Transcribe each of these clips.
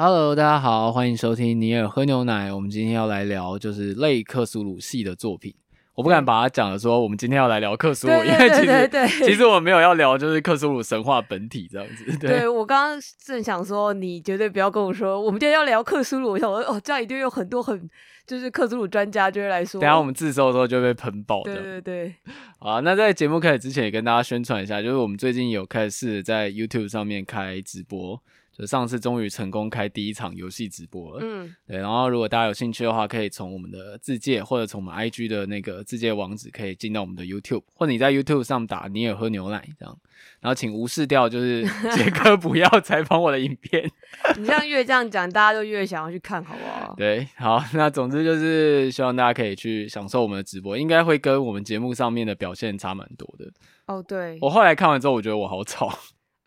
Hello，大家好，欢迎收听尼尔喝牛奶。我们今天要来聊就是类克苏鲁系的作品。我不敢把它讲的说，我们今天要来聊克苏鲁，因为其实其实我没有要聊，就是克苏鲁神话本体这样子。对，对我刚刚正想说，你绝对不要跟我说，我们今天要聊克苏鲁。我想说，哦，这样一定有很多很就是克苏鲁专家就会来说。等下我们自收的时候就会被喷爆的。对对对。好，那在节目开始之前，也跟大家宣传一下，就是我们最近有开始在 YouTube 上面开直播。就上次终于成功开第一场游戏直播了，嗯，对，然后如果大家有兴趣的话，可以从我们的自介或者从我们 IG 的那个自介网址，可以进到我们的 YouTube，或者你在 YouTube 上打你也喝牛奶这样，然后请无视掉就是 杰哥不要采访我的影片，你这样越这样讲，大家就越想要去看，好不好？对，好，那总之就是希望大家可以去享受我们的直播，应该会跟我们节目上面的表现差蛮多的。哦，对，我后来看完之后，我觉得我好吵。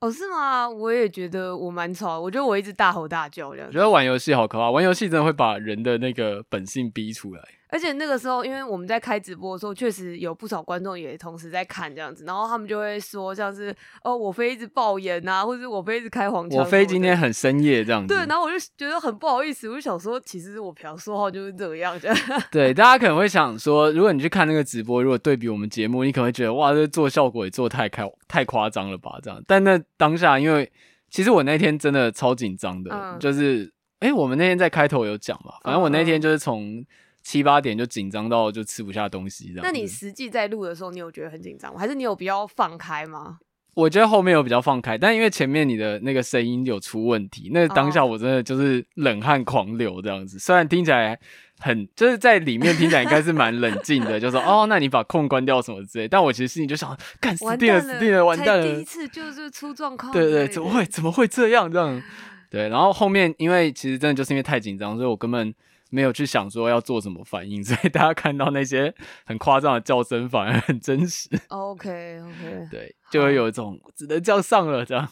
哦，是吗？我也觉得我蛮吵，我觉得我一直大吼大叫这样。我觉得玩游戏好可怕，玩游戏真的会把人的那个本性逼出来。而且那个时候，因为我们在开直播的时候，确实有不少观众也同时在看这样子，然后他们就会说，像是哦，我飞一直爆眼啊，或者我飞一直开黄腔，我飞今天很深夜这样子。对，然后我就觉得很不好意思，我就想说，其实我平常说话就是这样子。对，大家可能会想说，如果你去看那个直播，如果对比我们节目，你可能会觉得哇，这做效果也做太开太夸张了吧？这样，但那当下，因为其实我那天真的超紧张的，嗯、就是哎、欸，我们那天在开头有讲嘛，反正我那天就是从。七八点就紧张到就吃不下东西这样。那你实际在录的时候，你有觉得很紧张吗？还是你有比较放开吗？我觉得后面有比较放开，但因为前面你的那个声音有出问题，那当下我真的就是冷汗狂流这样子。虽然听起来很就是在里面听起来应该是蛮冷静的，就说 哦，那你把控关掉什么之类。但我其实心里就想，干死定了，死定了，完蛋了！第一次就是出状况，对，对对，怎么会怎么会这样这样？对，然后后面因为其实真的就是因为太紧张，所以我根本。没有去想说要做什么反应，所以大家看到那些很夸张的叫声反而很真实。OK OK，对，就会有一种只能这样上了这样。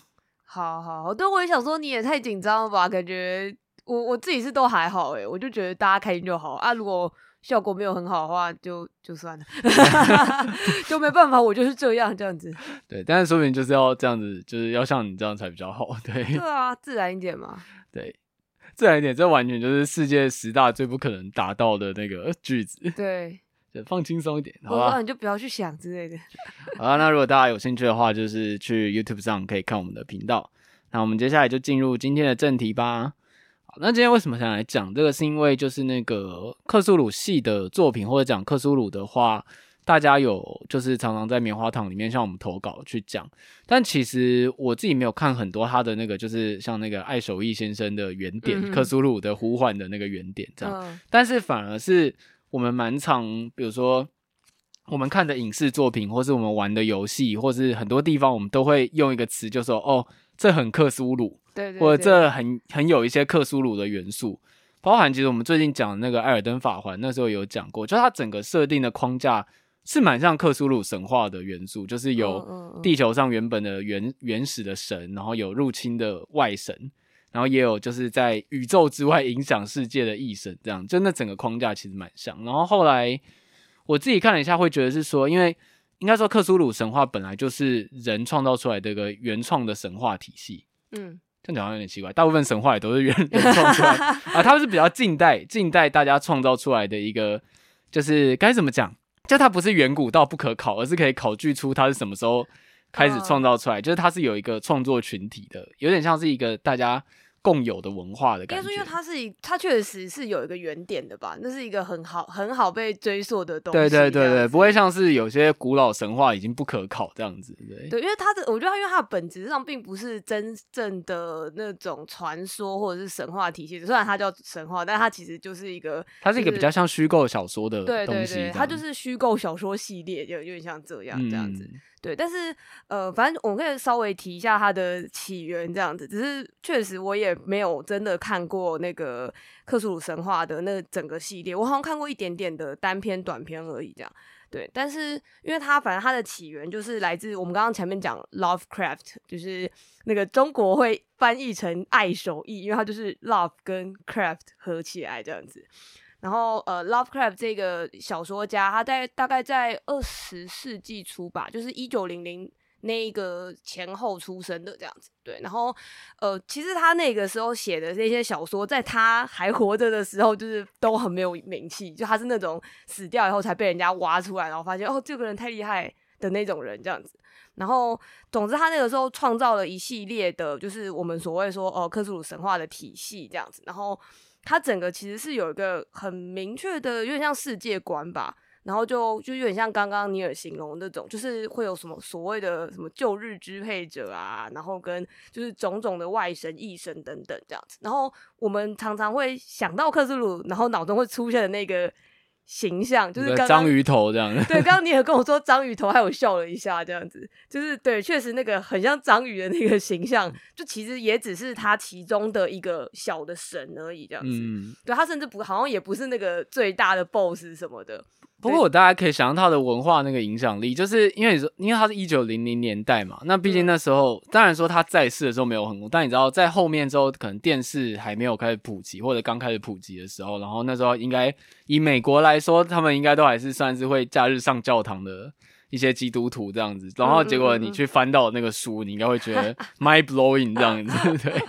好好好，对，我也想说你也太紧张了吧？感觉我我自己是都还好诶，我就觉得大家开心就好啊。如果效果没有很好的话，就就算了，就没办法，我就是这样这样子。对，但是说明就是要这样子，就是要像你这样才比较好。对，对啊，自然一点嘛。对。自然一点，这完全就是世界十大最不可能达到的那个句子。对，就放轻松一点，好吧？你就不要去想之类的。好啊，那如果大家有兴趣的话，就是去 YouTube 上可以看我们的频道。那我们接下来就进入今天的正题吧。好，那今天为什么想来讲这个？是因为就是那个克苏鲁系的作品，或者讲克苏鲁的话。大家有就是常常在棉花糖里面向我们投稿去讲，但其实我自己没有看很多他的那个，就是像那个艾守义先生的原点，克苏鲁的呼唤的那个原点这样。但是反而是我们蛮常，比如说我们看的影视作品，或是我们玩的游戏，或是很多地方，我们都会用一个词，就说哦，这很克苏鲁，对，或者这很很有一些克苏鲁的元素，包含其实我们最近讲的那个艾尔登法环，那时候有讲过，就它整个设定的框架。是蛮像克苏鲁神话的元素，就是有地球上原本的原原始的神，然后有入侵的外神，然后也有就是在宇宙之外影响世界的异神，这样就那整个框架其实蛮像。然后后来我自己看了一下，会觉得是说，因为应该说克苏鲁神话本来就是人创造出来的一个原创的神话体系，嗯，这样讲好像有点奇怪，大部分神话也都是原原创出来 啊，它是比较近代近代大家创造出来的一个，就是该怎么讲？就它不是远古到不可考，而是可以考据出它是什么时候开始创造出来。Uh, 就是它是有一个创作群体的，有点像是一个大家。共有的文化的感觉，应该说，因为它是一，它确实是有一个原点的吧？那是一个很好、很好被追溯的东西。对对对对，不会像是有些古老神话已经不可考这样子。对对，因为它的，我觉得它因为它的本质上并不是真正的那种传说或者是神话体系。虽然它叫神话，但它其实就是一个，它是一个比较像虚构小说的东西。对对对，它就是虚构小说系列，就有点像这样这样子。对，但是呃，反正我可以稍微提一下它的起源这样子。只是确实我也没有真的看过那个克苏鲁神话的那整个系列，我好像看过一点点的单篇短篇而已这样。对，但是因为它反正它的起源就是来自我们刚刚前面讲 Lovecraft，就是那个中国会翻译成爱手艺，因为它就是 Love 跟 Craft 合起来这样子。然后，呃，Lovecraft 这个小说家，他在大概在二十世纪初吧，就是一九零零那一个前后出生的这样子。对，然后呃，其实他那个时候写的这些小说，在他还活着的时候，就是都很没有名气，就他是那种死掉以后才被人家挖出来，然后发现哦，这个人太厉害的那种人这样子。然后，总之，他那个时候创造了一系列的，就是我们所谓说哦，克苏鲁神话的体系这样子。然后，它整个其实是有一个很明确的，有点像世界观吧。然后就就有点像刚刚尼尔形容那种，就是会有什么所谓的什么旧日支配者啊，然后跟就是种种的外神、异神等等这样子。然后我们常常会想到克苏鲁，然后脑中会出现的那个。形象就是刚刚章鱼头这样 子，对，刚刚你也跟我说章鱼头，还有笑了一下这样子，就是对，确实那个很像章鱼的那个形象，就其实也只是他其中的一个小的神而已，这样子。嗯，对，他甚至不好像也不是那个最大的 boss 什么的。不过我大家可以想象他的文化那个影响力，就是因为你说，因为他是一九零零年代嘛，那毕竟那时候，嗯、当然说他在世的时候没有很红，但你知道在后面之后，可能电视还没有开始普及，或者刚开始普及的时候，然后那时候应该以美国来说，他们应该都还是算是会假日上教堂的一些基督徒这样子，然后结果你去翻到那个书，你应该会觉得 mind blowing 这样子，对。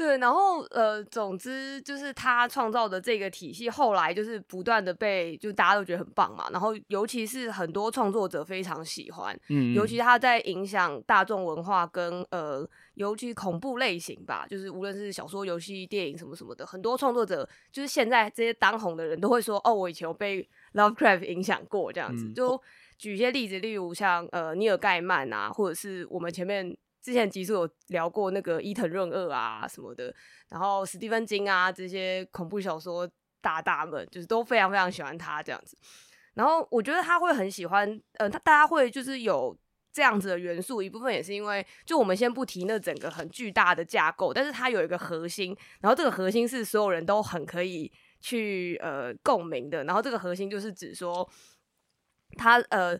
对，然后呃，总之就是他创造的这个体系，后来就是不断的被就大家都觉得很棒嘛。然后尤其是很多创作者非常喜欢，嗯，尤其他在影响大众文化跟呃，尤其恐怖类型吧，就是无论是小说、游戏、电影什么什么的，很多创作者就是现在这些当红的人都会说，哦，我以前有被 Lovecraft 影响过这样子。嗯、就举一些例子，例如像呃，尼尔盖曼啊，或者是我们前面。之前集数有聊过那个伊藤润二啊什么的，然后史蒂芬金啊这些恐怖小说大大们，就是都非常非常喜欢他这样子。然后我觉得他会很喜欢，呃，他大家会就是有这样子的元素，一部分也是因为，就我们先不提那整个很巨大的架构，但是它有一个核心，然后这个核心是所有人都很可以去呃共鸣的，然后这个核心就是指说他呃。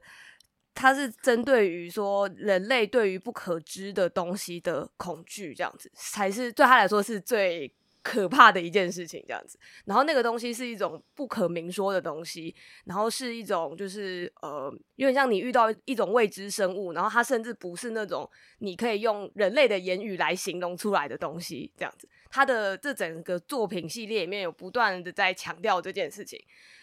它是针对于说人类对于不可知的东西的恐惧，这样子才是对他来说是最可怕的一件事情，这样子。然后那个东西是一种不可明说的东西，然后是一种就是呃，有点像你遇到一种未知生物，然后它甚至不是那种你可以用人类的言语来形容出来的东西，这样子。他的这整个作品系列里面有不断的在强调这件事情，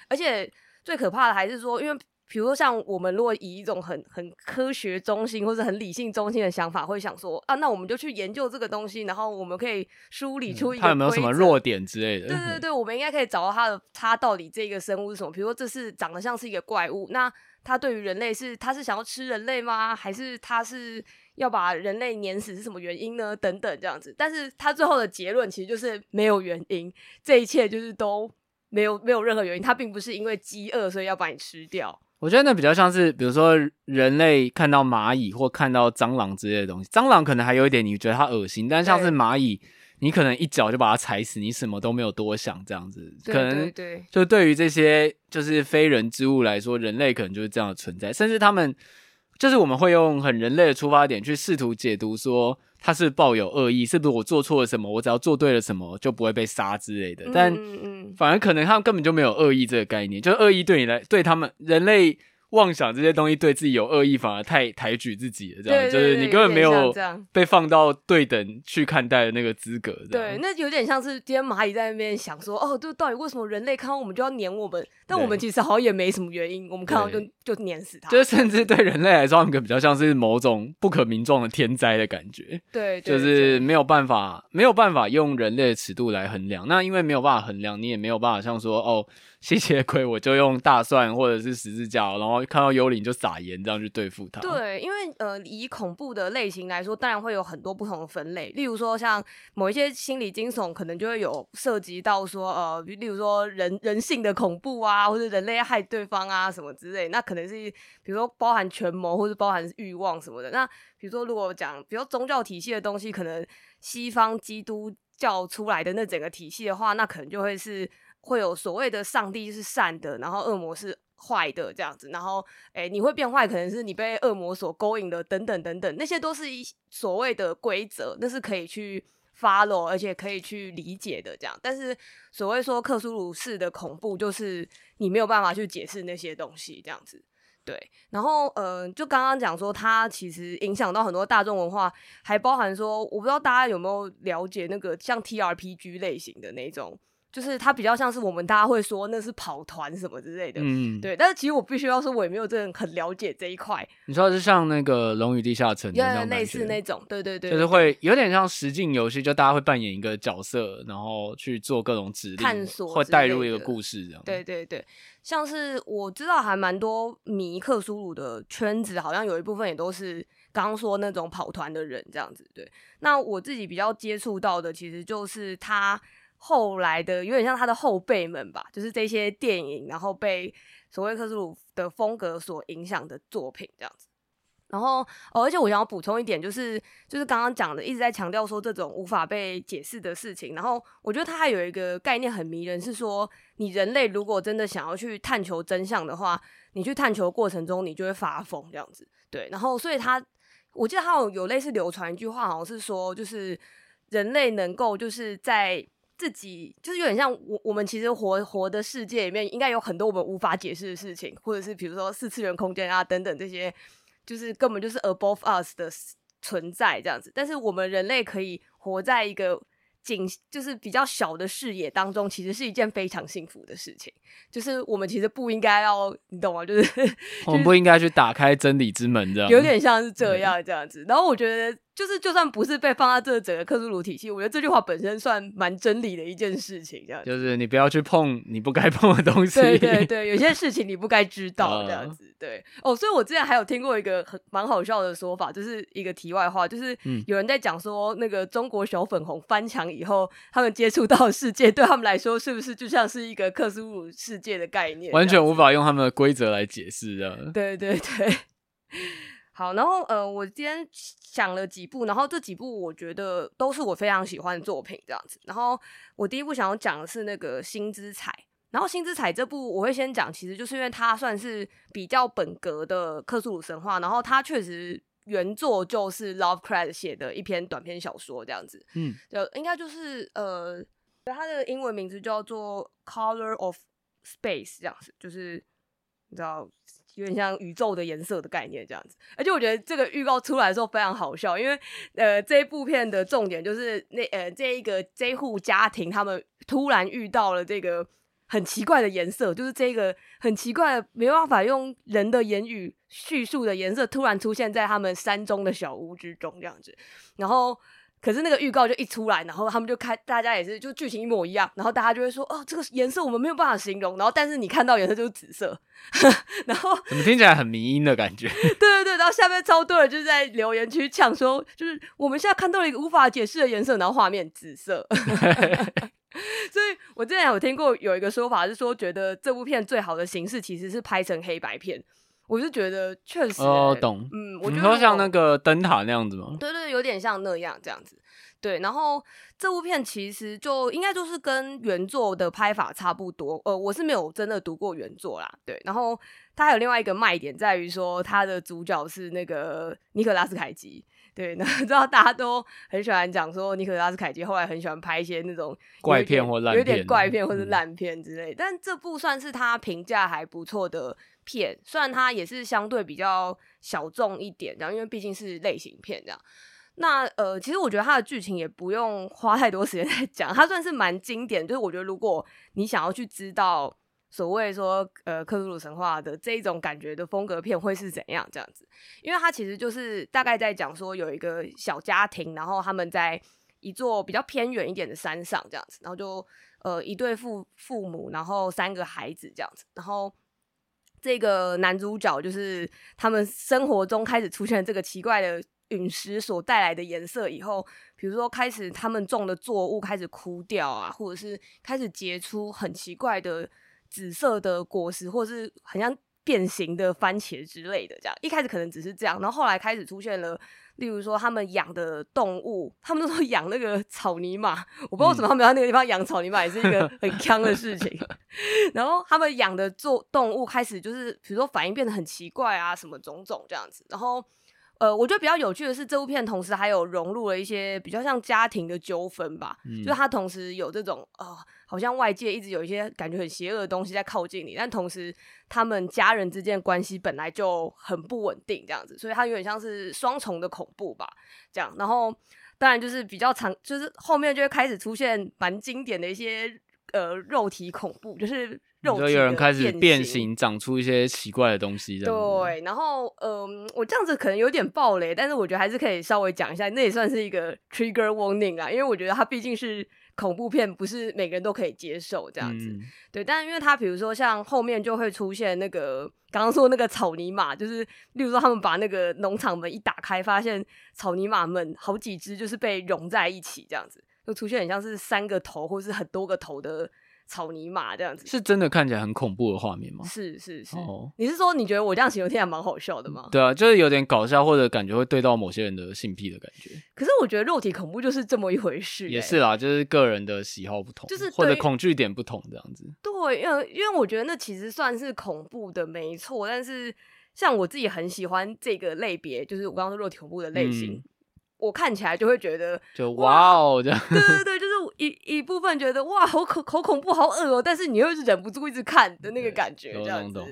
而且最可怕的还是说，因为。比如说，像我们如果以一种很很科学中心或者很理性中心的想法，会想说啊，那我们就去研究这个东西，然后我们可以梳理出一个、嗯、它有没有什么弱点之类的。对对对，我们应该可以找到它的它到底这个生物是什么。比如说，这是长得像是一个怪物，那它对于人类是它是想要吃人类吗？还是它是要把人类碾死？是什么原因呢？等等这样子。但是它最后的结论其实就是没有原因，这一切就是都没有没有任何原因。它并不是因为饥饿所以要把你吃掉。我觉得那比较像是，比如说人类看到蚂蚁或看到蟑螂之类的东西，蟑螂可能还有一点你觉得它恶心，但像是蚂蚁，你可能一脚就把它踩死，你什么都没有多想这样子。可能就对于这些就是非人之物来说，人类可能就是这样的存在，甚至他们就是我们会用很人类的出发点去试图解读说。他是抱有恶意，是不是我做错了什么？我只要做对了什么，就不会被杀之类的。但反而可能他们根本就没有恶意这个概念，就是恶意对你来，对他们人类。妄想这些东西对自己有恶意，反而太抬举自己了。这样就是你根本没有被放到对等去看待的那个资格。对，那有点像是今天蚂蚁在那边想说，哦，就到底为什么人类看到我们就要碾我们？但我们其实好像也没什么原因，我们看到就就碾死它。就是甚至对人类来说，他们比较像是某种不可名状的天灾的感觉。对，就是没有办法，没有办法用人类的尺度来衡量。那因为没有办法衡量，你也没有办法像说，哦。吸血鬼，我就用大蒜或者是十字架，然后看到幽灵就撒盐，这样去对付它。对，因为呃，以恐怖的类型来说，当然会有很多不同的分类。例如说，像某一些心理惊悚，可能就会有涉及到说，呃，例如说人人性的恐怖啊，或者人类害对方啊什么之类。那可能是比如说包含权谋，或者包含欲望什么的。那比如说，如果讲比如宗教体系的东西，可能西方基督教出来的那整个体系的话，那可能就会是。会有所谓的上帝是善的，然后恶魔是坏的这样子，然后诶，你会变坏，可能是你被恶魔所勾引的，等等等等，那些都是一所谓的规则，那是可以去 follow，而且可以去理解的这样。但是所谓说克苏鲁式的恐怖，就是你没有办法去解释那些东西这样子。对，然后呃，就刚刚讲说，它其实影响到很多大众文化，还包含说，我不知道大家有没有了解那个像 TRPG 类型的那种。就是它比较像是我们大家会说那是跑团什么之类的，嗯，对。但是其实我必须要说，我也没有真的很了解这一块。你说的是像那个《龙与地下城》那种类似那种，对对对，就是会有点像实境游戏，就大家会扮演一个角色，然后去做各种指令，探索，会带入一个故事这样。对对对，像是我知道还蛮多迷克苏鲁的圈子，好像有一部分也都是刚刚说那种跑团的人这样子。对，那我自己比较接触到的，其实就是他。后来的有点像他的后辈们吧，就是这些电影，然后被所谓克苏鲁的风格所影响的作品这样子。然后，而且我想要补充一点，就是就是刚刚讲的，一直在强调说这种无法被解释的事情。然后，我觉得他还有一个概念很迷人，是说你人类如果真的想要去探求真相的话，你去探求过程中，你就会发疯这样子。对，然后所以他，我记得他有有类似流传一句话，好像是说，就是人类能够就是在。自己就是有点像我，我们其实活活的世界里面，应该有很多我们无法解释的事情，或者是比如说四次元空间啊等等这些，就是根本就是 above us 的存在这样子。但是我们人类可以活在一个。仅就是比较小的视野当中，其实是一件非常幸福的事情。就是我们其实不应该要，你懂吗？就是、我们不应该去打开真理之门，这样有点像是这样这样子。然后我觉得，就是就算不是被放在这整个克苏鲁体系，我觉得这句话本身算蛮真理的一件事情。这样就是你不要去碰你不该碰的东西。对对对，有些事情你不该知道这样子。对哦，所以我之前还有听过一个很蛮好笑的说法，就是一个题外话，就是有人在讲说，那个中国小粉红翻墙以后，他们接触到的世界，对他们来说是不是就像是一个克苏鲁世界的概念，完全无法用他们的规则来解释的。对对对，好，然后呃，我今天想了几部，然后这几部我觉得都是我非常喜欢的作品，这样子。然后我第一部想要讲的是那个《星之彩》。然后《星之彩》这部我会先讲，其实就是因为它算是比较本格的克苏鲁神话，然后它确实原作就是 Lovecraft 写的一篇短篇小说这样子，嗯，就应该就是呃，它的英文名字叫做《Color of Space》这样子，就是你知道有点像宇宙的颜色的概念这样子。而且我觉得这个预告出来的时候非常好笑，因为呃这一部片的重点就是那呃这一个这一户家庭他们突然遇到了这个。很奇怪的颜色，就是这个很奇怪的，没办法用人的言语叙述的颜色，突然出现在他们山中的小屋之中，这样子。然后，可是那个预告就一出来，然后他们就开，大家也是就剧情一模一样，然后大家就会说：“哦，这个颜色我们没有办法形容。”然后，但是你看到颜色就是紫色，然后怎么听起来很迷因的感觉？对对对，然后下面超多人就在留言区呛说：“就是我们现在看到了一个无法解释的颜色，然后画面紫色。”所以，我之前有听过有一个说法是说，觉得这部片最好的形式其实是拍成黑白片。我是觉得确实、欸，哦，懂，嗯，我觉得你说像那个灯塔那样子吗？对，对对，有点像那样这样子。对，然后这部片其实就应该就是跟原作的拍法差不多。呃，我是没有真的读过原作啦。对，然后它还有另外一个卖点在于说，它的主角是那个尼可拉斯凯奇。对，那 知道大家都很喜欢讲说，尼可拉斯凯奇后来很喜欢拍一些那种怪片或烂片，有点怪片或者烂片之类。嗯、但这部算是他评价还不错的片，虽然它也是相对比较小众一点，然后因为毕竟是类型片这样。那呃，其实我觉得它的剧情也不用 花太多时间在讲，它算是蛮经典。就是我觉得如果你想要去知道。所谓说，呃，克苏鲁神话的这一种感觉的风格片会是怎样这样子？因为它其实就是大概在讲说，有一个小家庭，然后他们在一座比较偏远一点的山上这样子，然后就呃一对父父母，然后三个孩子这样子，然后这个男主角就是他们生活中开始出现这个奇怪的陨石所带来的颜色以后，比如说开始他们种的作物开始枯掉啊，或者是开始结出很奇怪的。紫色的果实，或是很像变形的番茄之类的，这样一开始可能只是这样，然后后来开始出现了，例如说他们养的动物，他们都说养那个草泥马，我不知道为什么他们在那个地方养草泥马也是一个很坑的事情。然后他们养的做动物开始就是，比如说反应变得很奇怪啊，什么种种这样子。然后呃，我觉得比较有趣的是，这部片同时还有融入了一些比较像家庭的纠纷吧，嗯、就是它同时有这种啊、呃，好像外界一直有一些感觉很邪恶的东西在靠近你，但同时他们家人之间的关系本来就很不稳定，这样子，所以它有点像是双重的恐怖吧，这样。然后当然就是比较长，就是后面就会开始出现蛮经典的一些呃肉体恐怖，就是。就有人开始变形，长出一些奇怪的东西。对，然后，嗯、呃，我这样子可能有点暴雷，但是我觉得还是可以稍微讲一下，那也算是一个 trigger warning 啊，因为我觉得它毕竟是恐怖片，不是每个人都可以接受这样子。嗯、对，但是因为它比如说像后面就会出现那个刚刚说那个草泥马，就是例如说他们把那个农场门一打开，发现草泥马们好几只就是被融在一起，这样子就出现很像是三个头或是很多个头的。草泥马这样子是真的看起来很恐怖的画面吗？是是是，哦、你是说你觉得我这样形容听起来蛮好笑的吗？对啊，就是有点搞笑或者感觉会对到某些人的性癖的感觉。可是我觉得肉体恐怖就是这么一回事、欸，也是啦，就是个人的喜好不同，就是或者恐惧点不同这样子。对，因为因为我觉得那其实算是恐怖的没错，但是像我自己很喜欢这个类别，就是我刚刚说肉体恐怖的类型。嗯我看起来就会觉得就哇哦这样，对对对，就是一一部分觉得哇好恐好恐怖好恶哦，但是你又是忍不住一直看的那个感觉这样子，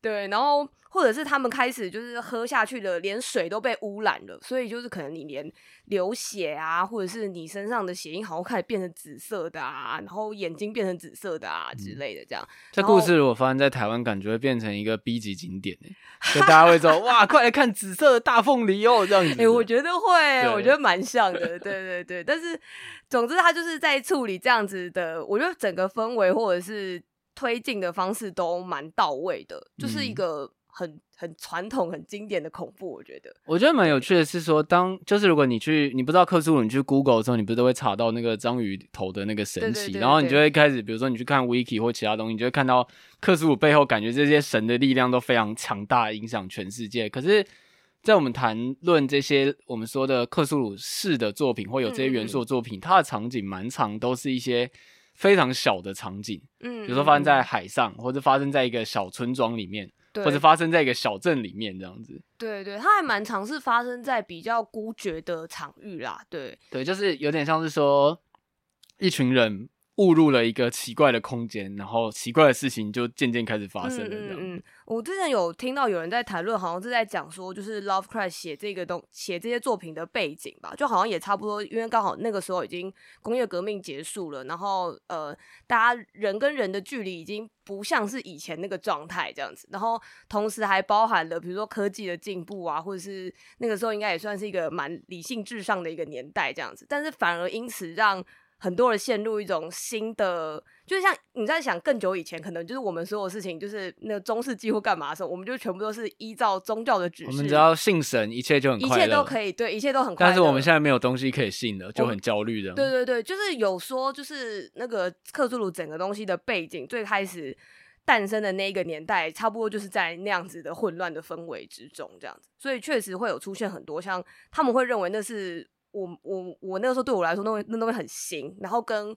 对，然后。或者是他们开始就是喝下去的，连水都被污染了，所以就是可能你连流血啊，或者是你身上的血印好像开始变成紫色的啊，然后眼睛变成紫色的啊之类的，这样。这故事如果发生在台湾，感觉会变成一个 B 级景点，就大家会说 哇，快来看紫色的大凤梨哦，这样子。哎、欸，我觉得会，我觉得蛮像的，对对对。但是总之，他就是在处理这样子的，我觉得整个氛围或者是推进的方式都蛮到位的，就是一个。很 很传统、很经典的恐怖，我觉得。我觉得蛮有趣的是说，当就是如果你去，你不知道克苏鲁，你去 Google 的时候，你不是都会查到那个章鱼头的那个神奇，然后你就会开始，比如说你去看 Wiki 或其他东西，你就会看到克苏鲁背后，感觉这些神的力量都非常强大，影响全世界。可是，在我们谈论这些我们说的克苏鲁式的作品，或有这些元素的作品，嗯、它的场景蛮长都是一些非常小的场景，嗯，比如说发生在海上，或者发生在一个小村庄里面。对或者发生在一个小镇里面这样子，对对，它还蛮常是发生在比较孤绝的场域啦，对对，就是有点像是说一群人。误入了一个奇怪的空间，然后奇怪的事情就渐渐开始发生了。这样，嗯，嗯，我之前有听到有人在谈论，好像是在讲说，就是 Lovecraft 写这个东写这些作品的背景吧，就好像也差不多，因为刚好那个时候已经工业革命结束了，然后呃，大家人跟人的距离已经不像是以前那个状态这样子，然后同时还包含了比如说科技的进步啊，或者是那个时候应该也算是一个蛮理性至上的一个年代这样子，但是反而因此让。很多人陷入一种新的，就像你在想更久以前，可能就是我们所有事情，就是那个中世纪或干嘛的时候，我们就全部都是依照宗教的指示。我们只要信神，一切就很快乐，一切都可以，对，一切都很快乐。但是我们现在没有东西可以信了，就很焦虑的。对对对，就是有说，就是那个克苏鲁整个东西的背景，最开始诞生的那一个年代，差不多就是在那样子的混乱的氛围之中，这样子，所以确实会有出现很多像他们会认为那是。我我我那个时候对我来说，那那东西很新，然后跟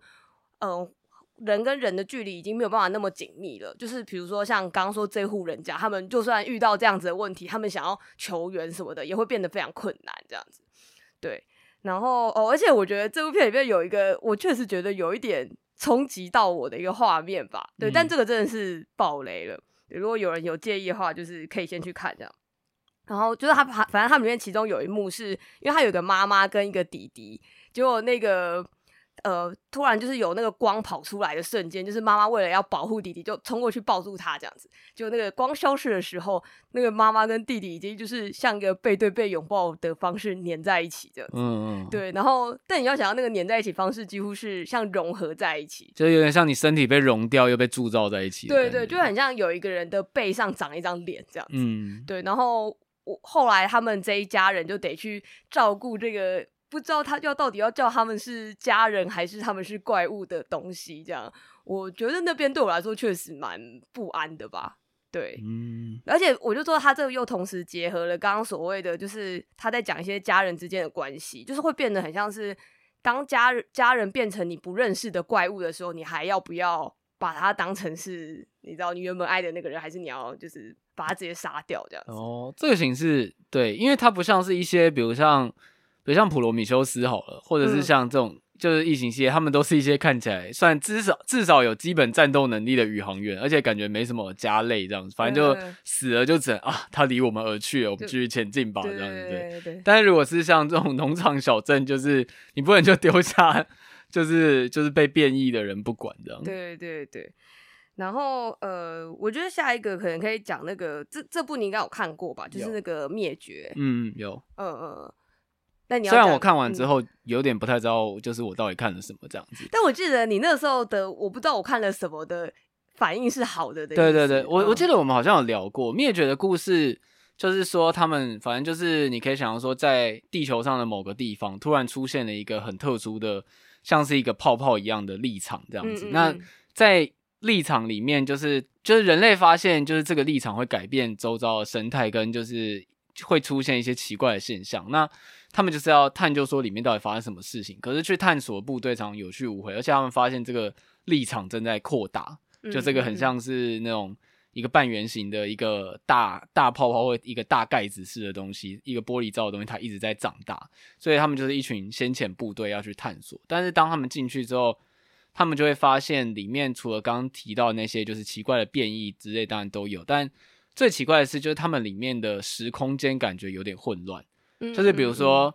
嗯、呃、人跟人的距离已经没有办法那么紧密了。就是比如说像刚刚说这户人家，他们就算遇到这样子的问题，他们想要求援什么的，也会变得非常困难。这样子，对。然后哦，而且我觉得这部片里面有一个，我确实觉得有一点冲击到我的一个画面吧。对，嗯、但这个真的是爆雷了。如果有人有介意的话，就是可以先去看这样。然后就是他，反正他们里面其中有一幕是，因为他有个妈妈跟一个弟弟，结果那个呃，突然就是有那个光跑出来的瞬间，就是妈妈为了要保护弟弟，就冲过去抱住他这样子。就那个光消失的时候，那个妈妈跟弟弟已经就是像一个背对背拥抱的方式粘在一起这样子。嗯嗯。对，然后但你要想到那个粘在一起方式，几乎是像融合在一起，就有点像你身体被融掉又被铸造在一起。对对，就很像有一个人的背上长一张脸这样子。嗯。对，然后。我后来他们这一家人就得去照顾这个，不知道他要到底要叫他们是家人还是他们是怪物的东西，这样我觉得那边对我来说确实蛮不安的吧。对，嗯，而且我就说他这个又同时结合了刚刚所谓的，就是他在讲一些家人之间的关系，就是会变得很像是当家人家人变成你不认识的怪物的时候，你还要不要把他当成是你知道你原本爱的那个人，还是你要就是。把他直接杀掉这样子。哦，这个形式对，因为它不像是一些，比如像，比如像普罗米修斯好了，或者是像这种。嗯就是异形系列，他们都是一些看起来算至少至少有基本战斗能力的宇航员，而且感觉没什么家累这样子，反正就死了就只能啊，他离我们而去了，我们继续前进吧这样子。对，对，对。但是如果是像这种农场小镇，就是你不能就丢下，就是就是被变异的人不管这样。对对对。然后呃，我觉得下一个可能可以讲那个这这部你应该有看过吧？就是那个灭绝。嗯，有。嗯嗯。虽然我看完之后有点不太知道，就是我到底看了什么这样子。但我记得你那时候的，我不知道我看了什么的反应是好的。对对对，我我记得我们好像有聊过灭绝的故事，就是说他们反正就是你可以想象说，在地球上的某个地方突然出现了一个很特殊的，像是一个泡泡一样的立场这样子。那在立场里面，就是就是人类发现，就是这个立场会改变周遭的生态，跟就是会出现一些奇怪的现象。那他们就是要探究说里面到底发生什么事情，可是去探索部队常常有去无回，而且他们发现这个立场正在扩大，就这个很像是那种一个半圆形的一个大大泡泡或一个大盖子式的东西，一个玻璃罩的东西，它一直在长大，所以他们就是一群先遣部队要去探索。但是当他们进去之后，他们就会发现里面除了刚刚提到那些就是奇怪的变异之类，当然都有，但最奇怪的是就是他们里面的时空间感觉有点混乱。就是比如说，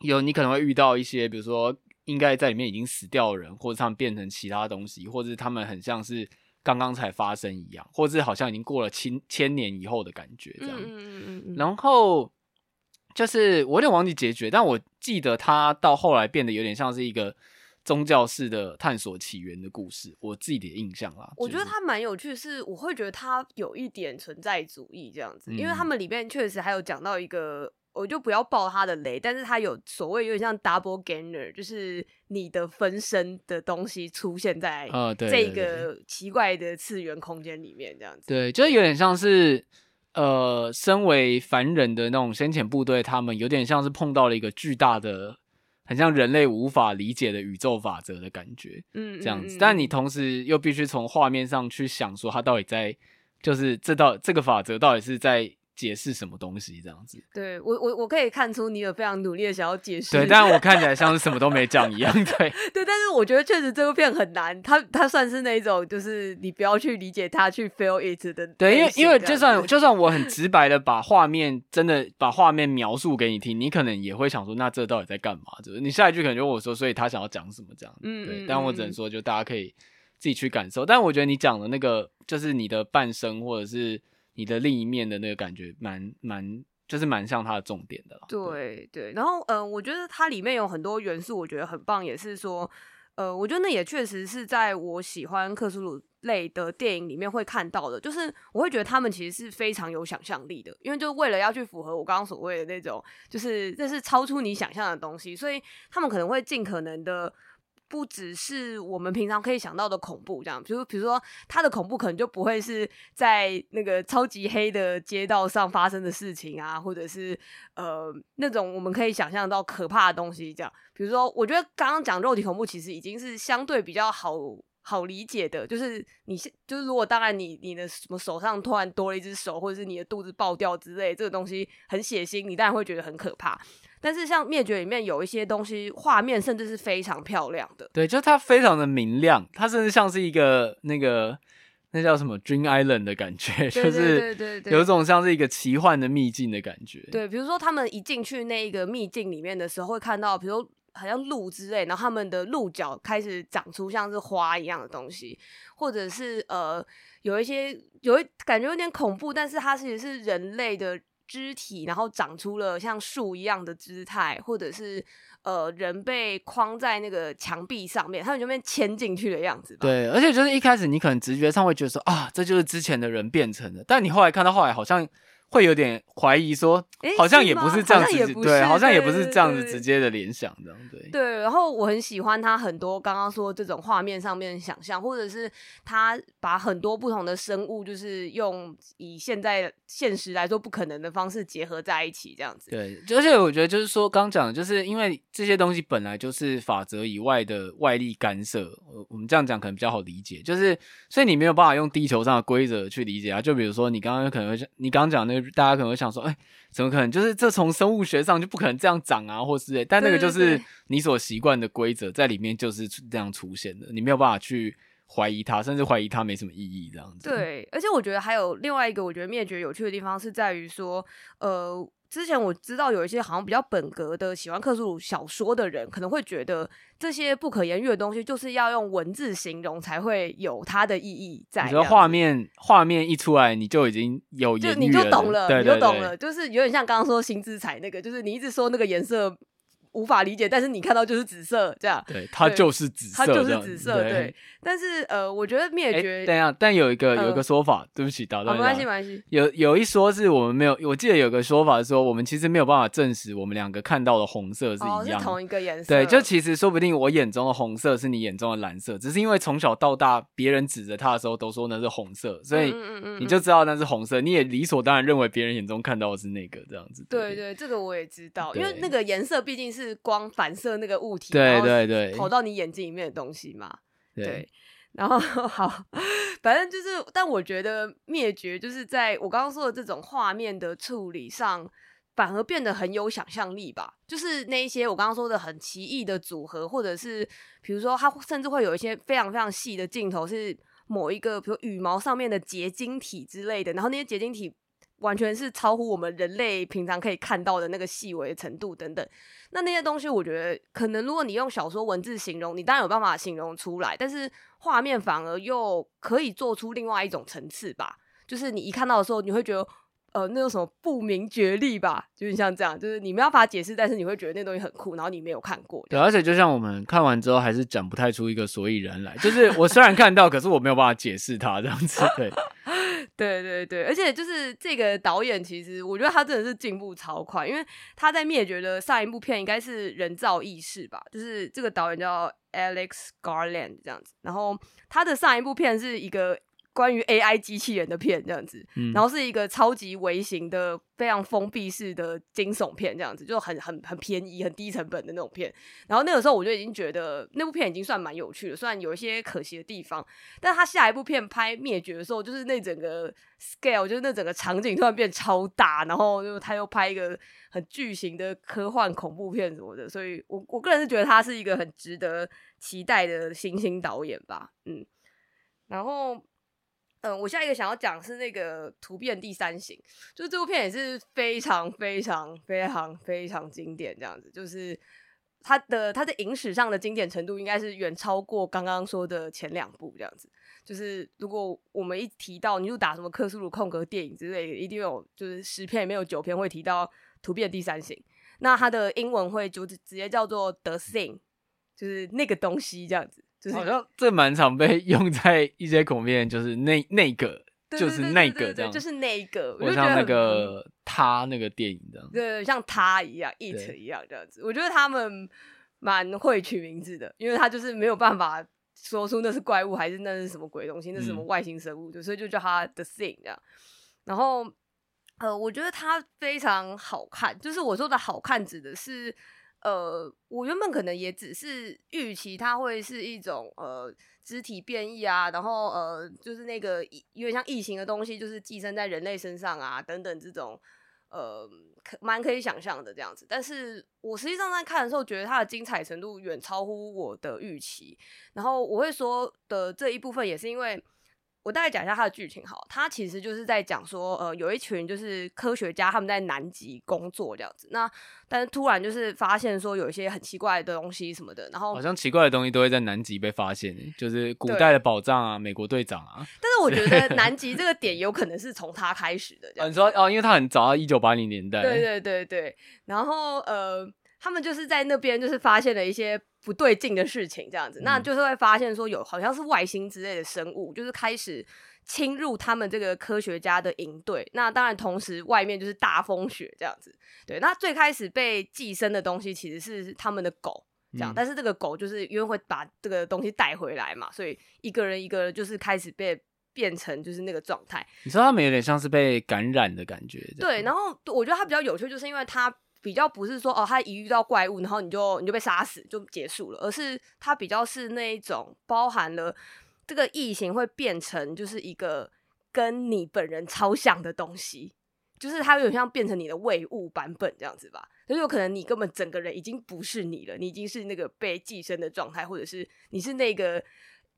有你可能会遇到一些，比如说应该在里面已经死掉的人，或者他们变成其他东西，或者是他们很像是刚刚才发生一样，或者是好像已经过了千千年以后的感觉这样。嗯嗯嗯然后就是我有点忘记结局，但我记得他到后来变得有点像是一个宗教式的探索起源的故事，我自己的印象啦。我觉得它蛮有趣，是我会觉得它有一点存在主义这样子，因为他们里面确实还有讲到一个。我就不要爆他的雷，但是他有所谓有点像 double gainer，就是你的分身的东西出现在这个奇怪的次元空间里面，这样子。对，就是有点像是呃，身为凡人的那种先遣部队，他们有点像是碰到了一个巨大的、很像人类无法理解的宇宙法则的感觉，嗯，这样子。但你同时又必须从画面上去想说，它到底在，就是这道这个法则到底是在。解释什么东西这样子？对我我我可以看出你有非常努力的想要解释。对，但我看起来像是什么都没讲一样。对 对，但是我觉得确实这部片很难，它它算是那种就是你不要去理解它，去 feel it 的。对，因为因为就算就算我很直白的把画面真的把画面描述给你听，你可能也会想说，那这到底在干嘛？就是你下一句可能就问我说，所以他想要讲什么这样？嗯，对。但我只能说，就大家可以自己去感受。但我觉得你讲的那个，就是你的半生或者是。你的另一面的那个感觉蛮蛮，就是蛮像它的重点的。对对，对，然后嗯、我觉得它里面有很多元素，我觉得很棒，也是说，呃，我觉得那也确实是在我喜欢克苏鲁类的电影里面会看到的，就是我会觉得他们其实是非常有想象力的，因为就为了要去符合我刚刚所谓的那种，就是这是超出你想象的东西，所以他们可能会尽可能的。不只是我们平常可以想到的恐怖，这样，比如比如说，他的恐怖可能就不会是在那个超级黑的街道上发生的事情啊，或者是呃那种我们可以想象到可怕的东西，这样。比如说，我觉得刚刚讲肉体恐怖其实已经是相对比较好好理解的，就是你就是如果当然你你的什么手上突然多了一只手，或者是你的肚子爆掉之类，这个东西很血腥，你当然会觉得很可怕。但是像灭绝里面有一些东西，画面甚至是非常漂亮的。对，就它非常的明亮，它甚至像是一个那个那叫什么 Dream Island 的感觉，就是有一种像是一个奇幻的秘境的感觉。对，比如说他们一进去那一个秘境里面的时候，会看到，比如说好像鹿之类，然后他们的鹿角开始长出像是花一样的东西，或者是呃有一些有一感觉有点恐怖，但是它其实是人类的。肢体，然后长出了像树一样的姿态，或者是呃人被框在那个墙壁上面，他们就被牵进去的样子。对，而且就是一开始你可能直觉上会觉得说啊，这就是之前的人变成的，但你后来看到后来好像会有点怀疑说，好像也不是这样子，对，好像也不是这样子直接的联想，这样对。对，然后我很喜欢他很多刚刚说这种画面上面的想象，或者是他把很多不同的生物，就是用以现在现实来说不可能的方式结合在一起，这样子。对，而且我觉得就是说，刚讲的就是因为这些东西本来就是法则以外的外力干涉，我们这样讲可能比较好理解，就是所以你没有办法用地球上的规则去理解啊。就比如说你刚刚可能会，你刚刚讲那个。大家可能会想说，哎、欸，怎么可能？就是这从生物学上就不可能这样长啊，或是……但那个就是你所习惯的规则在里面就是这样出现的，你没有办法去怀疑它，甚至怀疑它没什么意义这样子。对，而且我觉得还有另外一个我觉得灭绝有趣的地方是在于说，呃。之前我知道有一些好像比较本格的喜欢克苏鲁小说的人，可能会觉得这些不可言喻的东西就是要用文字形容才会有它的意义在。你说画面画面一出来，你就已经有言语了，就你就懂了，你就懂了，就是有点像刚刚说新之彩那个，就是你一直说那个颜色。无法理解，但是你看到就是紫色，这样。对，它就是紫色，它就是紫色，对。对，但是呃，我觉得灭绝，欸、等一下，但有一个、呃、有一个说法，对不起，打断一下。没关系，没关系。有有一说是我们没有，我记得有个说法说，我们其实没有办法证实我们两个看到的红色是一样，哦、是同一个颜色。对，就其实说不定我眼中的红色是你眼中的蓝色，只是因为从小到大别人指着它的时候都说那是红色，所以你就知道那是红色，你也理所当然认为别人眼中看到的是那个这样子。对对，对，这个我也知道，因为那个颜色毕竟是光反射。那个物体，对对对，跑到你眼睛里面的东西嘛，对，对。然后 好，反正就是，但我觉得灭绝就是在我刚刚说的这种画面的处理上，反而变得很有想象力吧。就是那一些我刚刚说的很奇异的组合，或者是比如说，它甚至会有一些非常非常细的镜头，是某一个比如羽毛上面的结晶体之类的，然后那些结晶体。完全是超乎我们人类平常可以看到的那个细微的程度等等。那那些东西，我觉得可能如果你用小说文字形容，你当然有办法形容出来，但是画面反而又可以做出另外一种层次吧。就是你一看到的时候，你会觉得，呃，那有什么不明觉厉吧？就是像这样，就是你没有办法解释，但是你会觉得那东西很酷，然后你没有看过。对，而且就像我们看完之后，还是讲不太出一个所以然来。就是我虽然看到，可是我没有办法解释它这样子。对。对对对，而且就是这个导演，其实我觉得他真的是进步超快，因为他在灭绝的上一部片应该是人造意识吧，就是这个导演叫 Alex Garland 这样子，然后他的上一部片是一个。关于 AI 机器人的片这样子，嗯，然后是一个超级微型的、非常封闭式的惊悚片，这样子就很很很便宜、很低成本的那种片。然后那个时候我就已经觉得那部片已经算蛮有趣的，虽然有一些可惜的地方。但他下一部片拍灭绝的时候，就是那整个 scale，就是那整个场景突然变超大，然后就他又拍一个很巨型的科幻恐怖片什么的。所以我我个人是觉得他是一个很值得期待的新兴导演吧，嗯，然后。嗯，我下一个想要讲是那个《图变第三型》，就是这部片也是非常非常非常非常经典，这样子，就是它的它的影史上的经典程度应该是远超过刚刚说的前两部，这样子。就是如果我们一提到，你就打什么克苏鲁空格电影之类，一定有就是十篇里面有九篇会提到《图变第三型》，那它的英文会就直接叫做 The Thing，就是那个东西这样子。就是、好像这蛮常被 用在一些恐怖片，就是那那个，就是那个这样，就是那个，我像那个他那个电影这样，对，像他一样，it 一样这样子。我觉得他们蛮会取名字的，因为他就是没有办法说出那是怪物还是那是什么鬼东西，那是什么外星生物，就、嗯、所以就叫他 The Thing 这样。然后呃，我觉得他非常好看，就是我说的好看指的是。呃，我原本可能也只是预期它会是一种呃肢体变异啊，然后呃就是那个有点像异形的东西，就是寄生在人类身上啊等等这种呃可蛮可以想象的这样子。但是我实际上在看的时候，觉得它的精彩程度远超乎我的预期。然后我会说的这一部分也是因为。我大概讲一下它的剧情好，它其实就是在讲说，呃，有一群就是科学家他们在南极工作这样子，那但是突然就是发现说有一些很奇怪的东西什么的，然后好像奇怪的东西都会在南极被发现，就是古代的宝藏啊，美国队长啊。但是我觉得南极这个 点有可能是从他开始的你说哦，因为他很早啊，一九八零年代。对对对对，然后呃，他们就是在那边就是发现了一些。不对劲的事情，这样子，那就是会发现说有好像是外星之类的生物，就是开始侵入他们这个科学家的营队。那当然，同时外面就是大风雪这样子。对，那最开始被寄生的东西其实是他们的狗，这样，嗯、但是这个狗就是因为会把这个东西带回来嘛，所以一个人一个人就是开始被变成就是那个状态。你说他们有点像是被感染的感觉。对，然后我觉得它比较有趣，就是因为它。比较不是说哦，他一遇到怪物，然后你就你就被杀死就结束了，而是它比较是那一种包含了这个异形会变成就是一个跟你本人超像的东西，就是它有点像变成你的伪物版本这样子吧，就有可能你根本整个人已经不是你了，你已经是那个被寄生的状态，或者是你是那个。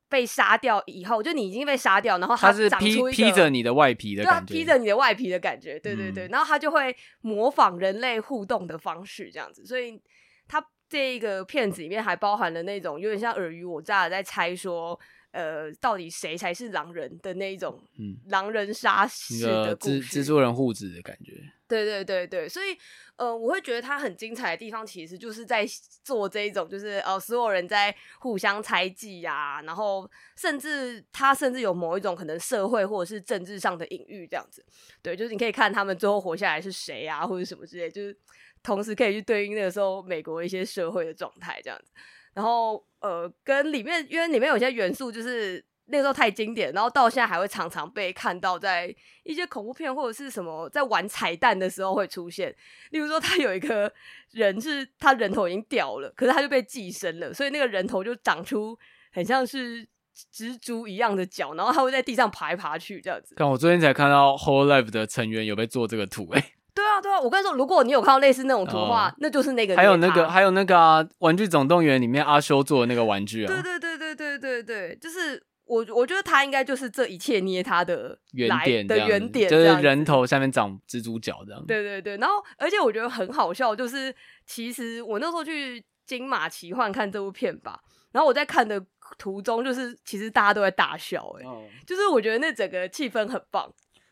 被杀掉以后，就你已经被杀掉，然后它长出一个是披披着你的外皮的感觉，披着你的外皮的感觉，对对对，嗯、然后它就会模仿人类互动的方式，这样子，所以它这一个片子里面还包含了那种有点像尔虞我诈的在猜说。呃，到底谁才是狼人的那一种，狼人杀式的故事，蜘蛛人护子的感觉。对对对对，所以呃，我会觉得他很精彩的地方，其实就是在做这一种，就是呃，所有人在互相猜忌呀，然后甚至他甚至有某一种可能社会或者是政治上的隐喻这样子。对，就是你可以看他们最后活下来是谁啊，或者什么之类，就是同时可以去对应那个时候美国一些社会的状态这样子。然后，呃，跟里面，因为里面有些元素就是那个时候太经典，然后到现在还会常常被看到在一些恐怖片或者是什么在玩彩蛋的时候会出现。例如说，他有一个人是他人头已经掉了，可是他就被寄生了，所以那个人头就长出很像是蜘蛛一样的脚，然后他会在地上爬来爬去这样子。但我昨天才看到 Whole Life 的成员有被做这个图，哎。对啊，对啊，我跟你说，如果你有看到类似那种图画，哦、那就是那个。还有那个，还有那个啊，《玩具总动员》里面阿修做的那个玩具啊。对对对对对对对，就是我，我觉得他应该就是这一切捏他的原点的原点，就是人头下面长蜘蛛脚这样。对对对，然后而且我觉得很好笑，就是其实我那时候去金马奇幻看这部片吧，然后我在看的途中，就是其实大家都在大笑，哎，哦、就是我觉得那整个气氛很棒。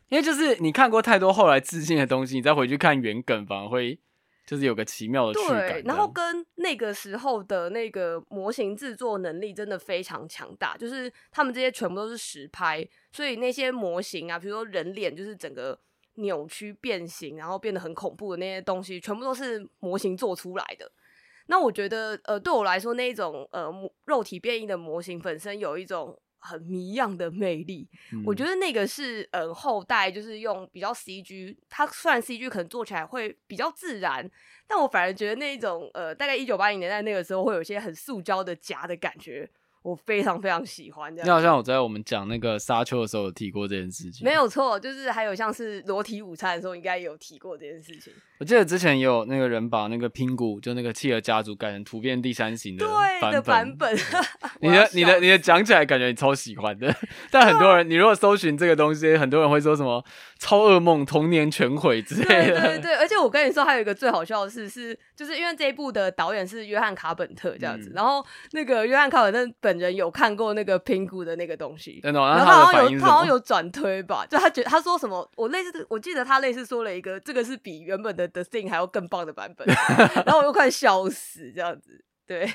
因为就是你看过太多后来致敬的东西，你再回去看原梗，反而会就是有个奇妙的趣感。对，然后跟那个时候的那个模型制作能力真的非常强大，就是他们这些全部都是实拍，所以那些模型啊，比如说人脸，就是整个扭曲变形，然后变得很恐怖的那些东西，全部都是模型做出来的。那我觉得，呃，对我来说，那一种呃肉体变异的模型本身有一种。很谜样的魅力，嗯、我觉得那个是呃后代就是用比较 CG，它虽然 CG 可能做起来会比较自然，但我反而觉得那一种呃大概一九八零年代那个时候会有一些很塑胶的夹的感觉。我非常非常喜欢这样。你好像我在我们讲那个沙丘的时候有提过这件事情。没有错，就是还有像是裸体午餐的时候，应该有提过这件事情。我记得之前也有那个人把那个拼骨，就那个企鹅家族改成突变第三型的版本。对的版本。你的你的你的讲起来感觉你超喜欢的，但很多人你如果搜寻这个东西，很多人会说什么超噩梦、童年全毁之类的。对对对，而且我跟你说，还有一个最好笑的事是，就是因为这一部的导演是约翰卡本特这样子，嗯、然后那个约翰卡本特本人有看过那个拼骨的那个东西，然后他好像有他好像有转推吧，就他觉得他说什么，我类似我记得他类似说了一个，这个是比原本的 The Thing 还要更棒的版本，然后我又快笑死这样子，对，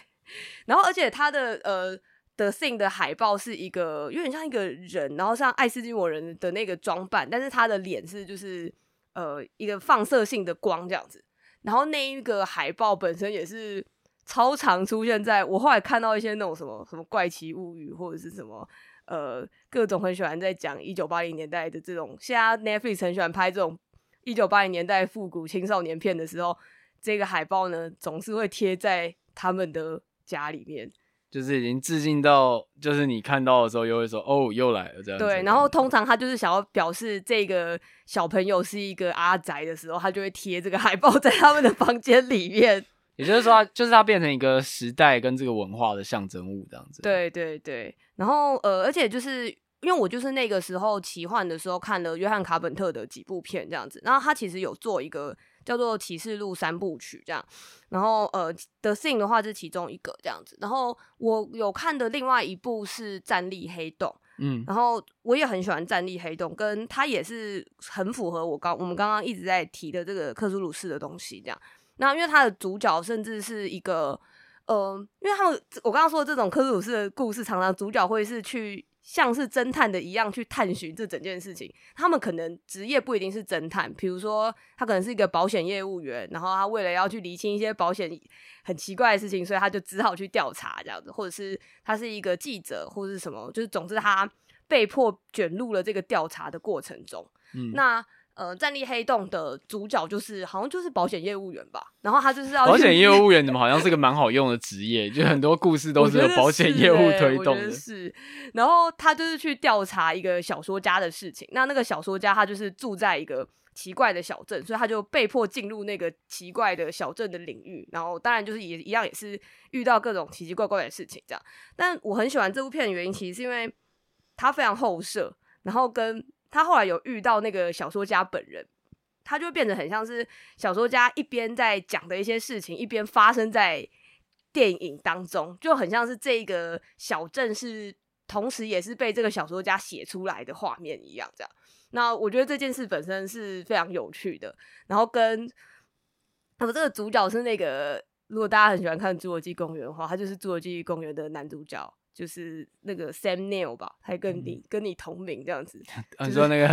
然后而且他的呃 The Thing 的海报是一个有点像一个人，然后像爱斯基摩人的那个装扮，但是他的脸是就是呃一个放射性的光这样子，然后那一个海报本身也是。超常出现在我后来看到一些那种什么什么怪奇物语或者是什么呃各种很喜欢在讲一九八零年代的这种，现在 Netflix 很喜欢拍这种一九八零年代复古青少年片的时候，这个海报呢总是会贴在他们的家里面，就是已经致敬到，就是你看到的时候又会说哦又来了这样。对，然后通常他就是想要表示这个小朋友是一个阿宅的时候，他就会贴这个海报在他们的房间里面。也就是说，就是它变成一个时代跟这个文化的象征物这样子。对对对，然后呃，而且就是因为我就是那个时候奇幻的时候看了约翰卡本特的几部片这样子，然后他其实有做一个叫做《启示录三部曲》这样，然后呃，《The Thing》的话是其中一个这样子，然后我有看的另外一部是《战栗黑洞》，嗯，然后我也很喜欢《战栗黑洞》，跟它也是很符合我刚我们刚刚一直在提的这个克苏鲁式的东西这样。那因为他的主角甚至是一个呃，因为他们我刚刚说的这种克苏鲁式的故事，常常主角会是去像是侦探的一样去探寻这整件事情。他们可能职业不一定是侦探，比如说他可能是一个保险业务员，然后他为了要去厘清一些保险很奇怪的事情，所以他就只好去调查这样子，或者是他是一个记者，或者是什么，就是总之他被迫卷入了这个调查的过程中。嗯，那。呃，战力黑洞的主角就是好像就是保险业务员吧，然后他就是要保险业务员，怎么好像是个蛮好用的职业？就很多故事都是由保险业务推动的。是，然后他就是去调查一个小说家的事情。那那个小说家他就是住在一个奇怪的小镇，所以他就被迫进入那个奇怪的小镇的领域。然后当然就是也一样，也是遇到各种奇奇怪怪的事情这样。但我很喜欢这部片的原因，其实是因为它非常后设，然后跟。他后来有遇到那个小说家本人，他就变得很像是小说家一边在讲的一些事情，一边发生在电影当中，就很像是这个小镇是同时也是被这个小说家写出来的画面一样。这样，那我觉得这件事本身是非常有趣的。然后跟那么这个主角是那个，如果大家很喜欢看《侏罗纪公园》的话，他就是《侏罗纪公园》的男主角。就是那个 Sam Neill 吧，还跟你、嗯、跟你同名这样子。你、就是、说那个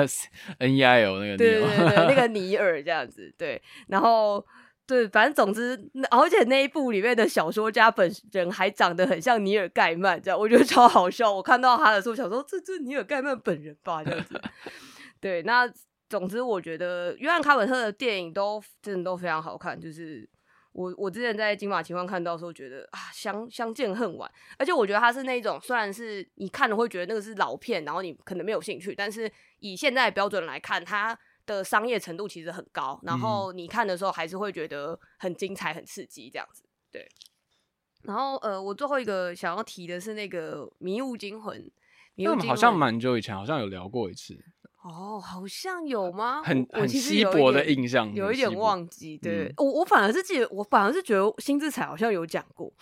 N E I O 那个对对对对，那个 尼尔这样子对。然后对，反正总之，而且那一部里面的小说家本人还长得很像尼尔盖曼，这样我觉得超好笑。我看到他的时候想说，这这是尼尔盖曼本人吧？这样子。对，那总之我觉得约翰卡本特的电影都真的都非常好看，就是。我我之前在金马奇幻看到的时候，觉得啊相相见恨晚，而且我觉得它是那种虽然是你看了会觉得那个是老片，然后你可能没有兴趣，但是以现在的标准来看，它的商业程度其实很高，然后你看的时候还是会觉得很精彩、很刺激这样子。对，然后呃，我最后一个想要提的是那个《迷雾惊魂》，因为我们好像蛮久以前好像有聊过一次。哦，好像有吗？很很稀薄的印象，有一点忘记。对、嗯、我，我反而是记得，我反而是觉得新之彩好像有讲过。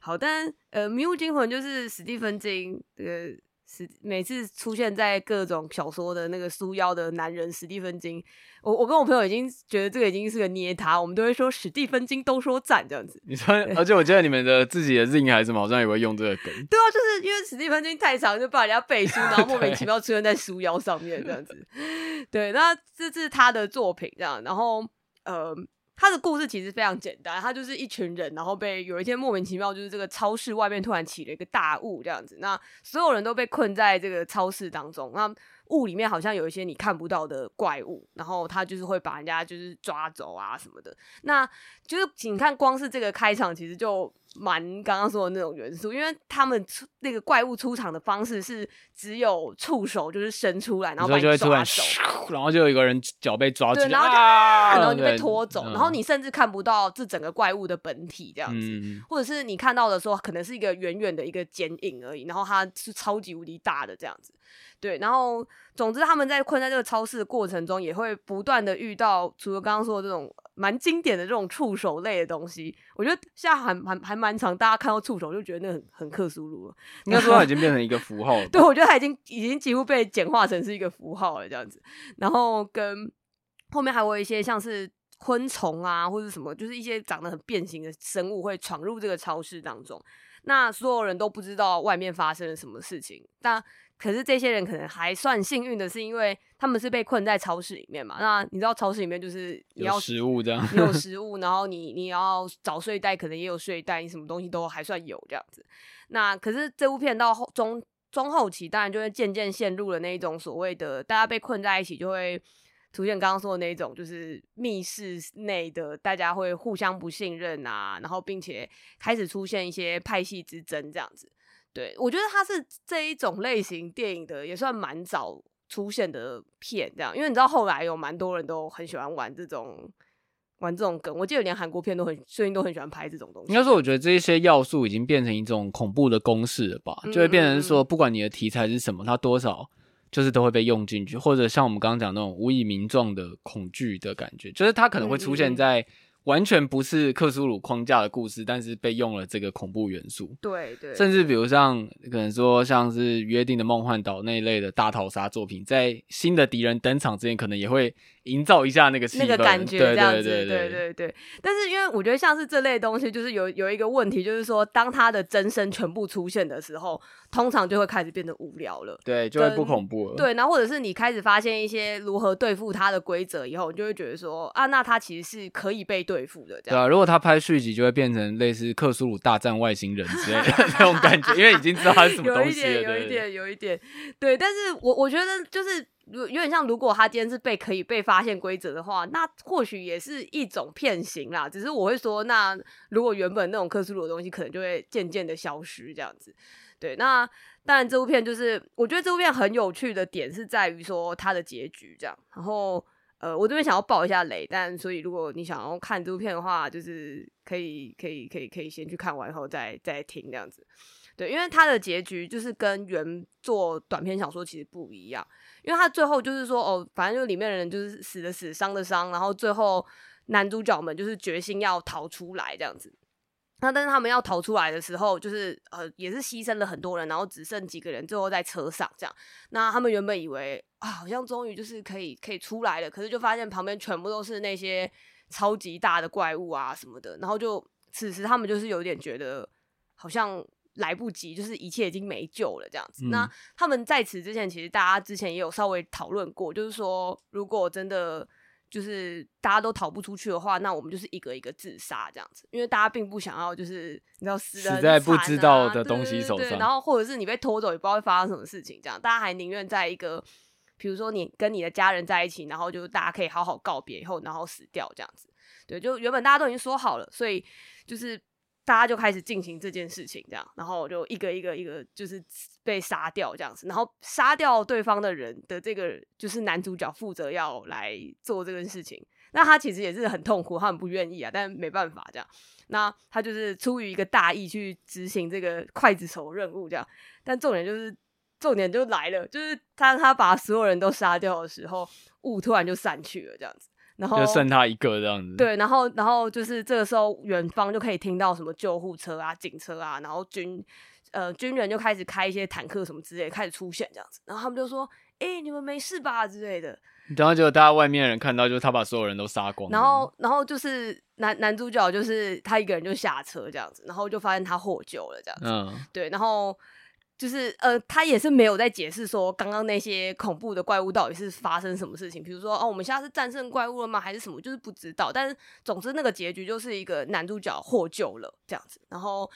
好，但呃，《迷雾惊魂》就是史蒂芬金这个。是每次出现在各种小说的那个书腰的男人史蒂芬金，我我跟我朋友已经觉得这个已经是个捏他，我们都会说史蒂芬金都说赞这样子。你说，而且我记得你们的自己的 zine 还是什么，好像也会用这个梗。对啊，就是因为史蒂芬金太长，就把人家背书，然后莫名其 妙出现在书腰上面这样子。对，那这是他的作品这样，然后呃。他的故事其实非常简单，他就是一群人，然后被有一天莫名其妙，就是这个超市外面突然起了一个大雾这样子，那所有人都被困在这个超市当中，那雾里面好像有一些你看不到的怪物，然后他就是会把人家就是抓走啊什么的，那就是请看光是这个开场，其实就。蛮刚刚说的那种元素，因为他们出那个怪物出场的方式是只有触手就是伸出来，然后把你抓走，然后就有一个人脚被抓住，然后就、啊、然后就被拖走，然后你甚至看不到这整个怪物的本体这样子，嗯、或者是你看到的时候可能是一个远远的一个剪影而已，然后它是超级无敌大的这样子，对，然后总之他们在困在这个超市的过程中，也会不断的遇到除了刚刚说的这种。蛮经典的这种触手类的东西，我觉得现在还还还蛮常，大家看到触手就觉得那很很克苏鲁了。应该说它已经变成一个符号了。对，我觉得它已经已经几乎被简化成是一个符号了这样子。然后跟后面还有一些像是昆虫啊，或者什么，就是一些长得很变形的生物会闯入这个超市当中。那所有人都不知道外面发生了什么事情，但。可是这些人可能还算幸运的是，因为他们是被困在超市里面嘛。那你知道超市里面就是你要有食物这样，你有 食物，然后你你要找睡袋，可能也有睡袋，你什么东西都还算有这样子。那可是这部片到后中中后期，当然就会渐渐陷入了那一种所谓的大家被困在一起，就会出现刚刚说的那一种，就是密室内的大家会互相不信任啊，然后并且开始出现一些派系之争这样子。对，我觉得它是这一种类型电影的，也算蛮早出现的片，这样，因为你知道后来有蛮多人都很喜欢玩这种玩这种梗，我记得连韩国片都很最近都很喜欢拍这种东西。应该说，我觉得这一些要素已经变成一种恐怖的公式了吧，就会变成说，不管你的题材是什么，它多少就是都会被用进去，或者像我们刚刚讲那种无以名状的恐惧的感觉，就是它可能会出现在。完全不是克苏鲁框架的故事，但是被用了这个恐怖元素。对对，甚至比如像可能说像是约定的梦幻岛那一类的大逃杀作品，在新的敌人登场之前，可能也会营造一下那个那个感觉，这样子，对对对，对，对，对。但是因为我觉得像是这类东西，就是有有一个问题，就是说当它的真身全部出现的时候，通常就会开始变得无聊了，对，就会不恐怖了。对，然后或者是你开始发现一些如何对付他的规则以后，你就会觉得说啊，那他其实是可以被对付的，这样。对啊，如果他拍续集，就会变成类似克苏鲁大战外星人之类的那种感觉，因为已经知道他是什么东西了，有一点，有一点，有一点，对。但是我我觉得就是。有有点像，如果他今天是被可以被发现规则的话，那或许也是一种骗行啦。只是我会说，那如果原本那种克苏鲁的东西，可能就会渐渐的消失这样子。对，那当然这部片就是，我觉得这部片很有趣的点是在于说它的结局这样。然后呃，我这边想要爆一下雷，但所以如果你想要看这部片的话，就是可以可以可以可以先去看完以后再再听这样子。对，因为它的结局就是跟原作短篇小说其实不一样。因为它最后就是说，哦，反正就里面的人就是死的死，伤的伤，然后最后男主角们就是决心要逃出来这样子。那但是他们要逃出来的时候，就是呃也是牺牲了很多人，然后只剩几个人最后在车上这样。那他们原本以为啊，好像终于就是可以可以出来了，可是就发现旁边全部都是那些超级大的怪物啊什么的，然后就此时他们就是有点觉得好像。来不及，就是一切已经没救了这样子。嗯、那他们在此之前，其实大家之前也有稍微讨论过，就是说，如果真的就是大家都逃不出去的话，那我们就是一个一个自杀这样子，因为大家并不想要就是你知道死人、啊、死在不知道的东西手上，然后或者是你被拖走也不知道会发生什么事情，这样大家还宁愿在一个，比如说你跟你的家人在一起，然后就大家可以好好告别以后，然后死掉这样子。对，就原本大家都已经说好了，所以就是。大家就开始进行这件事情，这样，然后就一个一个一个就是被杀掉这样子，然后杀掉对方的人的这个就是男主角负责要来做这件事情，那他其实也是很痛苦，他很不愿意啊，但没办法这样，那他就是出于一个大义去执行这个刽子手任务这样，但重点就是重点就来了，就是当他把所有人都杀掉的时候，雾突然就散去了这样子。然后就剩他一个这样子。对，然后然后就是这个时候，远方就可以听到什么救护车啊、警车啊，然后军呃军人就开始开一些坦克什么之类开始出现这样子，然后他们就说：“哎、欸，你们没事吧？”之类的。然后结果大家外面的人看到，就是他把所有人都杀光。然后然后就是男男主角就是他一个人就下车这样子，然后就发现他获救了这样子。嗯，对，然后。就是呃，他也是没有在解释说刚刚那些恐怖的怪物到底是发生什么事情，比如说哦，我们现在是战胜怪物了吗？还是什么？就是不知道。但是总之那个结局就是一个男主角获救了这样子。然后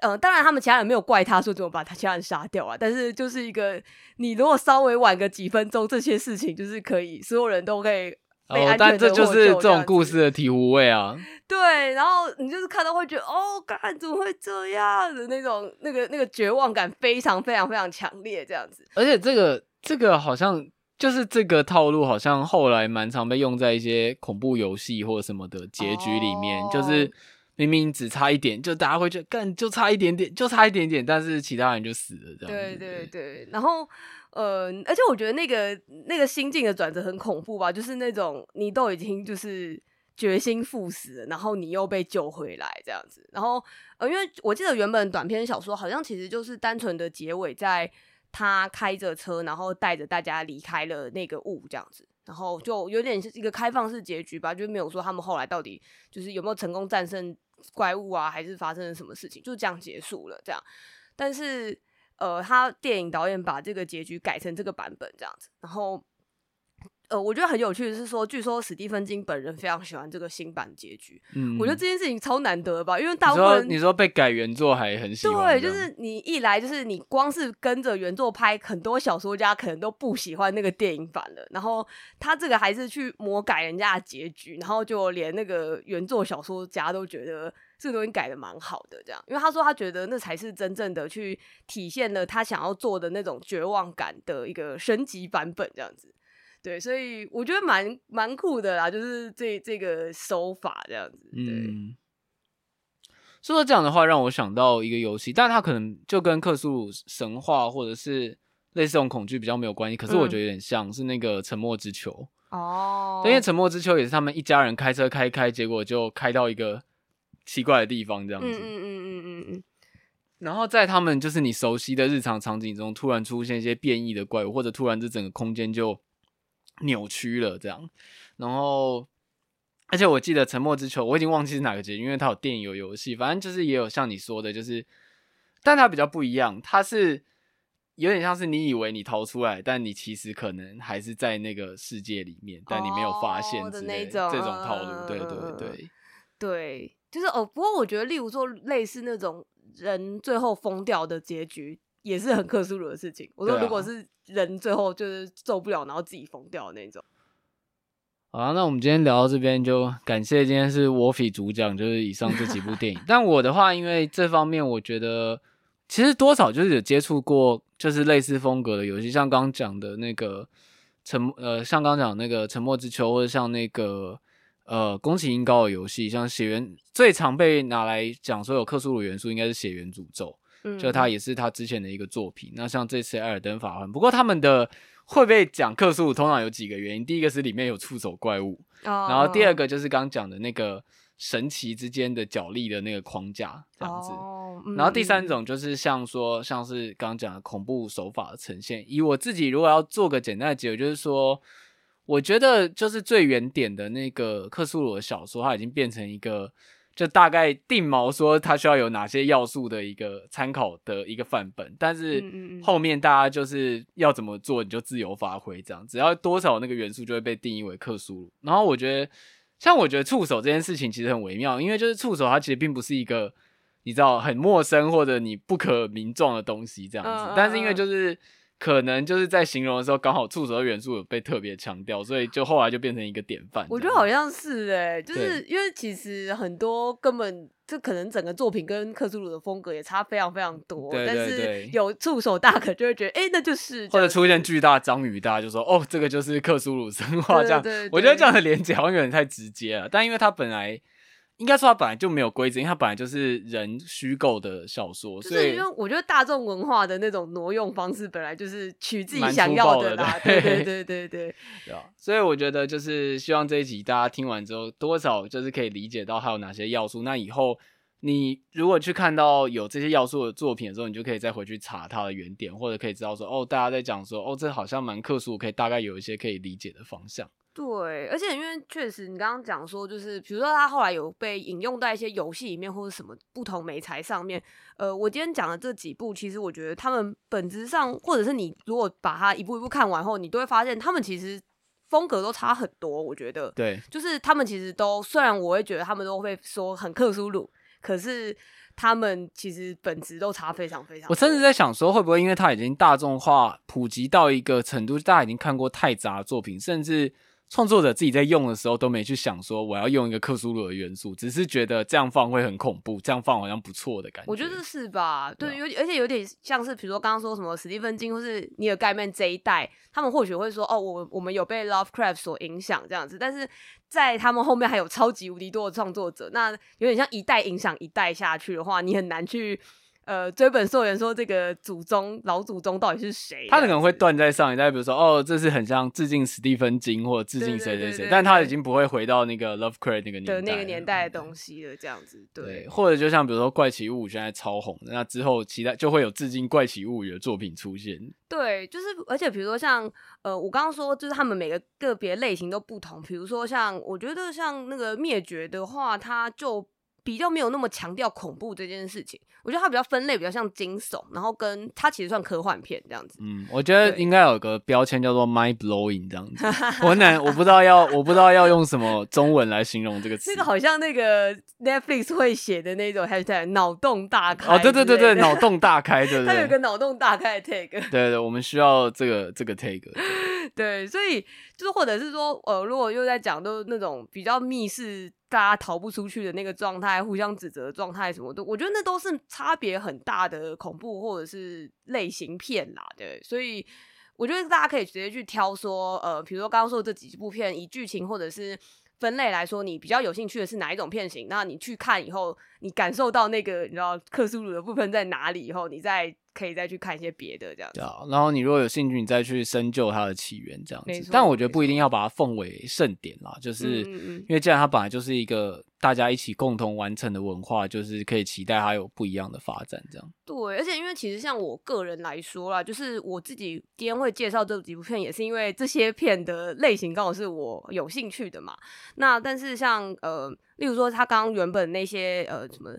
呃，当然他们其他人没有怪他说怎么把他其他人杀掉啊，但是就是一个你如果稍微晚个几分钟，这些事情就是可以所有人都可以。哦，但这就是这种故事的体无味啊！对，然后你就是看到会觉得哦，干怎么会这样的那种那个那个绝望感非常非常非常强烈，这样子。而且这个这个好像就是这个套路，好像后来蛮常被用在一些恐怖游戏或什么的结局里面，哦、就是明明只差一点，就大家会觉得干就差一点点，就差一点点，但是其他人就死了这样子。对对对，然后。呃，而且我觉得那个那个心境的转折很恐怖吧，就是那种你都已经就是决心赴死，然后你又被救回来这样子。然后呃，因为我记得原本短篇小说好像其实就是单纯的结尾，在他开着车，然后带着大家离开了那个雾这样子，然后就有点是一个开放式结局吧，就没有说他们后来到底就是有没有成功战胜怪物啊，还是发生了什么事情，就这样结束了这样。但是。呃，他电影导演把这个结局改成这个版本这样子，然后，呃，我觉得很有趣的是说，据说史蒂芬金本人非常喜欢这个新版结局。嗯，我觉得这件事情超难得吧，因为大部分你说，被改原作还很喜欢，对，就是你一来就是你光是跟着原作拍，很多小说家可能都不喜欢那个电影版了，然后他这个还是去魔改人家的结局，然后就连那个原作小说家都觉得。这个东西改的蛮好的，这样，因为他说他觉得那才是真正的去体现了他想要做的那种绝望感的一个升级版本，这样子，对，所以我觉得蛮蛮酷的啦，就是这这个手法这样子，对。嗯，说到这样的话，让我想到一个游戏，但它可能就跟克苏鲁神话或者是类似这种恐惧比较没有关系，可是我觉得有点像是那个沉默之丘哦，因为沉默之丘也是他们一家人开车开开，结果就开到一个。奇怪的地方，这样子，嗯嗯嗯嗯嗯嗯，然后在他们就是你熟悉的日常场景中，突然出现一些变异的怪物，或者突然这整个空间就扭曲了这样。然后，而且我记得《沉默之球》，我已经忘记是哪个结局，因为它有电影有游戏，反正就是也有像你说的，就是，但它比较不一样，它是有点像是你以为你逃出来，但你其实可能还是在那个世界里面，但你没有发现之类的那种这种套路，对对对。对，就是哦。不过我觉得，例如说类似那种人最后疯掉的结局，也是很克苏鲁的事情。我说，如果是人最后就是受不了，然后自己疯掉的那种。好，那我们今天聊到这边，就感谢今天是 Wolfie 主讲，就是以上这几部电影。但我的话，因为这方面我觉得其实多少就是有接触过，就是类似风格的游戏，像刚刚讲的那个沉呃，像刚刚讲那个沉默之丘，或者像那个呃宫崎英高的游戏，像血缘最常被拿来讲说有克苏鲁元素，应该是血缘诅咒，嗯，就它也是他之前的一个作品。那像这次艾尔登法环，不过他们的。会被讲克苏鲁，通常有几个原因。第一个是里面有触手怪物，oh. 然后第二个就是刚讲的那个神奇之间的角力的那个框架这样子。Oh. 然后第三种就是像说，像是刚刚讲的恐怖手法的呈现。以我自己如果要做个简单的结尾，就是说，我觉得就是最原点的那个克苏鲁的小说，它已经变成一个。就大概定毛说它需要有哪些要素的一个参考的一个范本，但是后面大家就是要怎么做你就自由发挥，这样只要多少那个元素就会被定义为克苏鲁。然后我觉得，像我觉得触手这件事情其实很微妙，因为就是触手它其实并不是一个你知道很陌生或者你不可名状的东西这样子，但是因为就是。可能就是在形容的时候，刚好触手的元素有被特别强调，所以就后来就变成一个典范。我觉得好像是哎、欸，就是因为其实很多根本就可能整个作品跟克苏鲁的风格也差非常非常多，但是有触手大可就会觉得哎、欸，那就是，或者出现巨大章鱼，大家就说哦，这个就是克苏鲁神话这样。我觉得这样的连接好像有点太直接了，但因为它本来。应该说它本来就没有规则，因为它本来就是人虚构的小说，所以因为我觉得大众文化的那种挪用方式本来就是取自己想要的啦，对对 对对对，对啊，所以我觉得就是希望这一集大家听完之后，多少就是可以理解到还有哪些要素。那以后你如果去看到有这些要素的作品的时候，你就可以再回去查它的原点，或者可以知道说哦，大家在讲说哦，这好像蛮克苏鲁，可以大概有一些可以理解的方向。对，而且因为确实，你刚刚讲说，就是比如说他后来有被引用在一些游戏里面，或者什么不同媒材上面。呃，我今天讲的这几部，其实我觉得他们本质上，或者是你如果把它一步一步看完后，你都会发现他们其实风格都差很多。我觉得，对，就是他们其实都，虽然我会觉得他们都会说很克苏鲁，可是他们其实本质都差非常非常。我甚至在想说，会不会因为他已经大众化、普及到一个程度，大家已经看过太杂的作品，甚至。创作者自己在用的时候都没去想说我要用一个克苏鲁的元素，只是觉得这样放会很恐怖，这样放好像不错的感觉。我觉得是吧？对，有而且有点像是比如说刚刚说什么史蒂芬金或是尼尔盖曼这一代，他们或许会说哦，我我们有被 Lovecraft 所影响这样子，但是在他们后面还有超级无敌多的创作者，那有点像一代影响一代下去的话，你很难去。呃，追本溯源说这个祖宗老祖宗到底是谁？他可能会断在上一代，比如说哦，这是很像致敬史蒂芬金或者致敬谁谁谁，但他已经不会回到那个 Lovecraft 那个年代的那个年代的东西了，这样子对，对。或者就像比如说怪奇物语现在超红的，那之后期待就会有致敬怪奇物语的作品出现。对，就是而且比如说像呃，我刚刚说就是他们每个个别类型都不同，比如说像我觉得像那个灭绝的话，它就。比较没有那么强调恐怖这件事情，我觉得它比较分类比较像惊悚，然后跟它其实算科幻片这样子。嗯，我觉得应该有个标签叫做 mind blowing 这样子。我难，我不知道要，我不知道要用什么中文来形容这个 词。这个好像那个 Netflix 会写的那种 hashtag 脑洞大开。哦，对对对对，脑洞大开，对对。它有一个脑洞大开的 tag。对，对对，我们需要这个这个 tag。对，所以就是或者是说，呃，如果又在讲都那种比较密室。大家逃不出去的那个状态，互相指责的状态，什么都，我觉得那都是差别很大的恐怖或者是类型片啦，对，所以我觉得大家可以直接去挑说，呃，比如说刚刚说的这几部片，以剧情或者是分类来说，你比较有兴趣的是哪一种片型？那你去看以后，你感受到那个你知道克苏鲁的部分在哪里以后，你再。可以再去看一些别的这样子。对啊，然后你如果有兴趣，你再去深究它的起源这样子。但我觉得不一定要把它奉为盛典啦，就是因为既然它本来就是一个大家一起共同完成的文化，就是可以期待它有不一样的发展这样。对，而且因为其实像我个人来说啦，就是我自己今天会介绍这几部片，也是因为这些片的类型刚好是我有兴趣的嘛。那但是像呃。例如说，他刚刚原本那些呃什么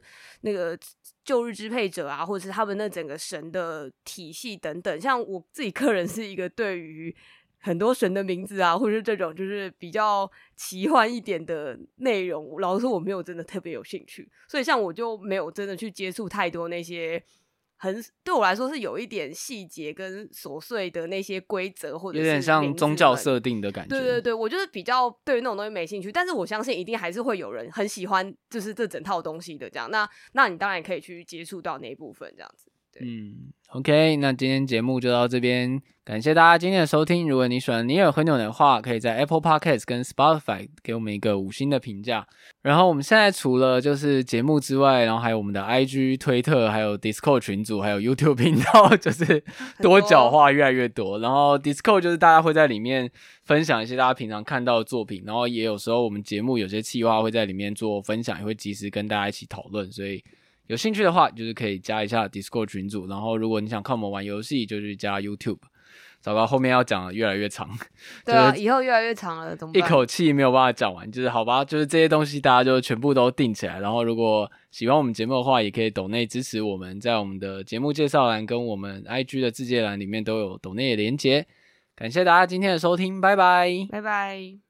那个旧日支配者啊，或者是他们那整个神的体系等等，像我自己个人是一个对于很多神的名字啊，或者是这种就是比较奇幻一点的内容，老实说我没有真的特别有兴趣，所以像我就没有真的去接触太多那些。很对我来说是有一点细节跟琐碎的那些规则，或者是有点像宗教设定的感觉。对对对，我就是比较对于那种东西没兴趣，但是我相信一定还是会有人很喜欢，就是这整套东西的这样。那那你当然也可以去接触到那一部分这样子。嗯，OK，那今天节目就到这边，感谢大家今天的收听。如果你喜欢尼尔和牛的话，可以在 Apple Podcast 跟 Spotify 给我们一个五星的评价。然后我们现在除了就是节目之外，然后还有我们的 IG、推特，还有 Discord 群组，还有 YouTube 频道，就是多角化越来越多。然后 Discord 就是大家会在里面分享一些大家平常看到的作品，然后也有时候我们节目有些企划会在里面做分享，也会及时跟大家一起讨论，所以。有兴趣的话，就是可以加一下 Discord 群组。然后，如果你想看我们玩游戏，就去加 YouTube。糟糕，后面要讲的越来越长，对啊，以后越来越长了，怎么办？一口气没有办法讲完，就是好吧，就是这些东西大家就全部都定起来。然后，如果喜欢我们节目的话，也可以抖内支持我们，在我们的节目介绍栏跟我们 IG 的自介栏里面都有抖内的连结。感谢大家今天的收听，拜拜，拜拜。